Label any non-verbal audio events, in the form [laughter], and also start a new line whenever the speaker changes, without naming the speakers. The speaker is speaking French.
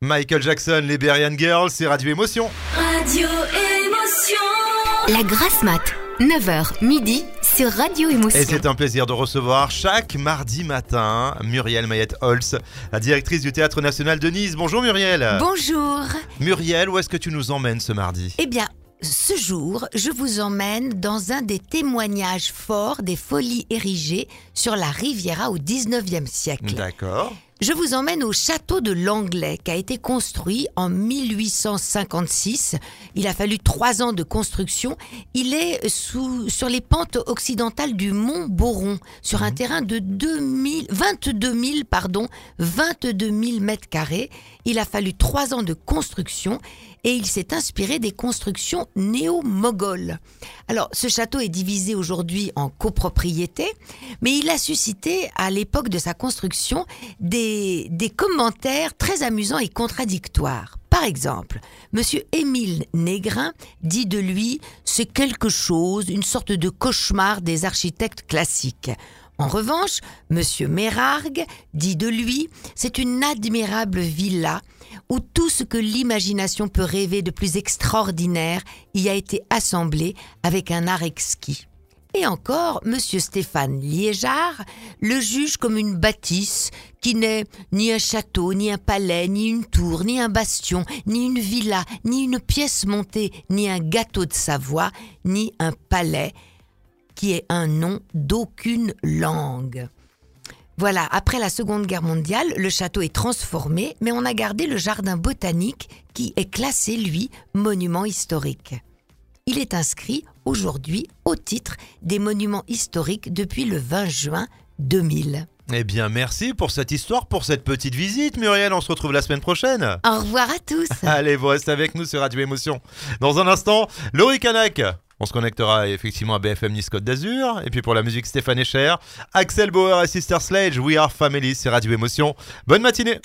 Michael Jackson, les Girls, c'est Radio Émotion.
Radio Émotion.
La grasse mat, 9h midi sur Radio Émotion.
Et c'est un plaisir de recevoir chaque mardi matin Muriel Mayette-Holz, la directrice du Théâtre National de Nice. Bonjour Muriel.
Bonjour.
Muriel, où est-ce que tu nous emmènes ce mardi?
Eh bien, ce jour, je vous emmène dans un des témoignages forts des folies érigées sur la Riviera au 19e siècle.
D'accord.
Je vous emmène au château de Langlais qui a été construit en 1856. Il a fallu trois ans de construction. Il est sous, sur les pentes occidentales du mont Boron, sur un terrain de 2000, 22 000, pardon, 22 000 mètres carrés. Il a fallu trois ans de construction et il s'est inspiré des constructions néo-mogholes. Alors, ce château est divisé aujourd'hui en copropriété, mais il a suscité à l'époque de sa construction des, des commentaires très amusants et contradictoires. Par exemple, Monsieur Émile Négrin dit de lui c'est quelque chose, une sorte de cauchemar des architectes classiques. En revanche, Monsieur Mérargue dit de lui c'est une admirable villa où tout ce que l'imagination peut rêver de plus extraordinaire y a été assemblé avec un art exquis. Et encore, Monsieur Stéphane Liégeard le juge comme une bâtisse qui n'est ni un château, ni un palais, ni une tour, ni un bastion, ni une villa, ni une pièce montée, ni un gâteau de Savoie, ni un palais, qui est un nom d'aucune langue. Voilà, après la Seconde Guerre mondiale, le château est transformé, mais on a gardé le jardin botanique qui est classé, lui, monument historique. Il est inscrit aujourd'hui au titre des monuments historiques depuis le 20 juin 2000.
Eh bien, merci pour cette histoire, pour cette petite visite, Muriel. On se retrouve la semaine prochaine.
Au revoir à tous. [laughs]
Allez, vous restez avec nous sur Radio Émotion. Dans un instant, Laurie Canac. On se connectera effectivement à BFM Nice Côte d'Azur. Et puis pour la musique, Stéphane Echer, Axel Bauer et Sister Sledge, We Are Family, c'est Radio Émotion. Bonne matinée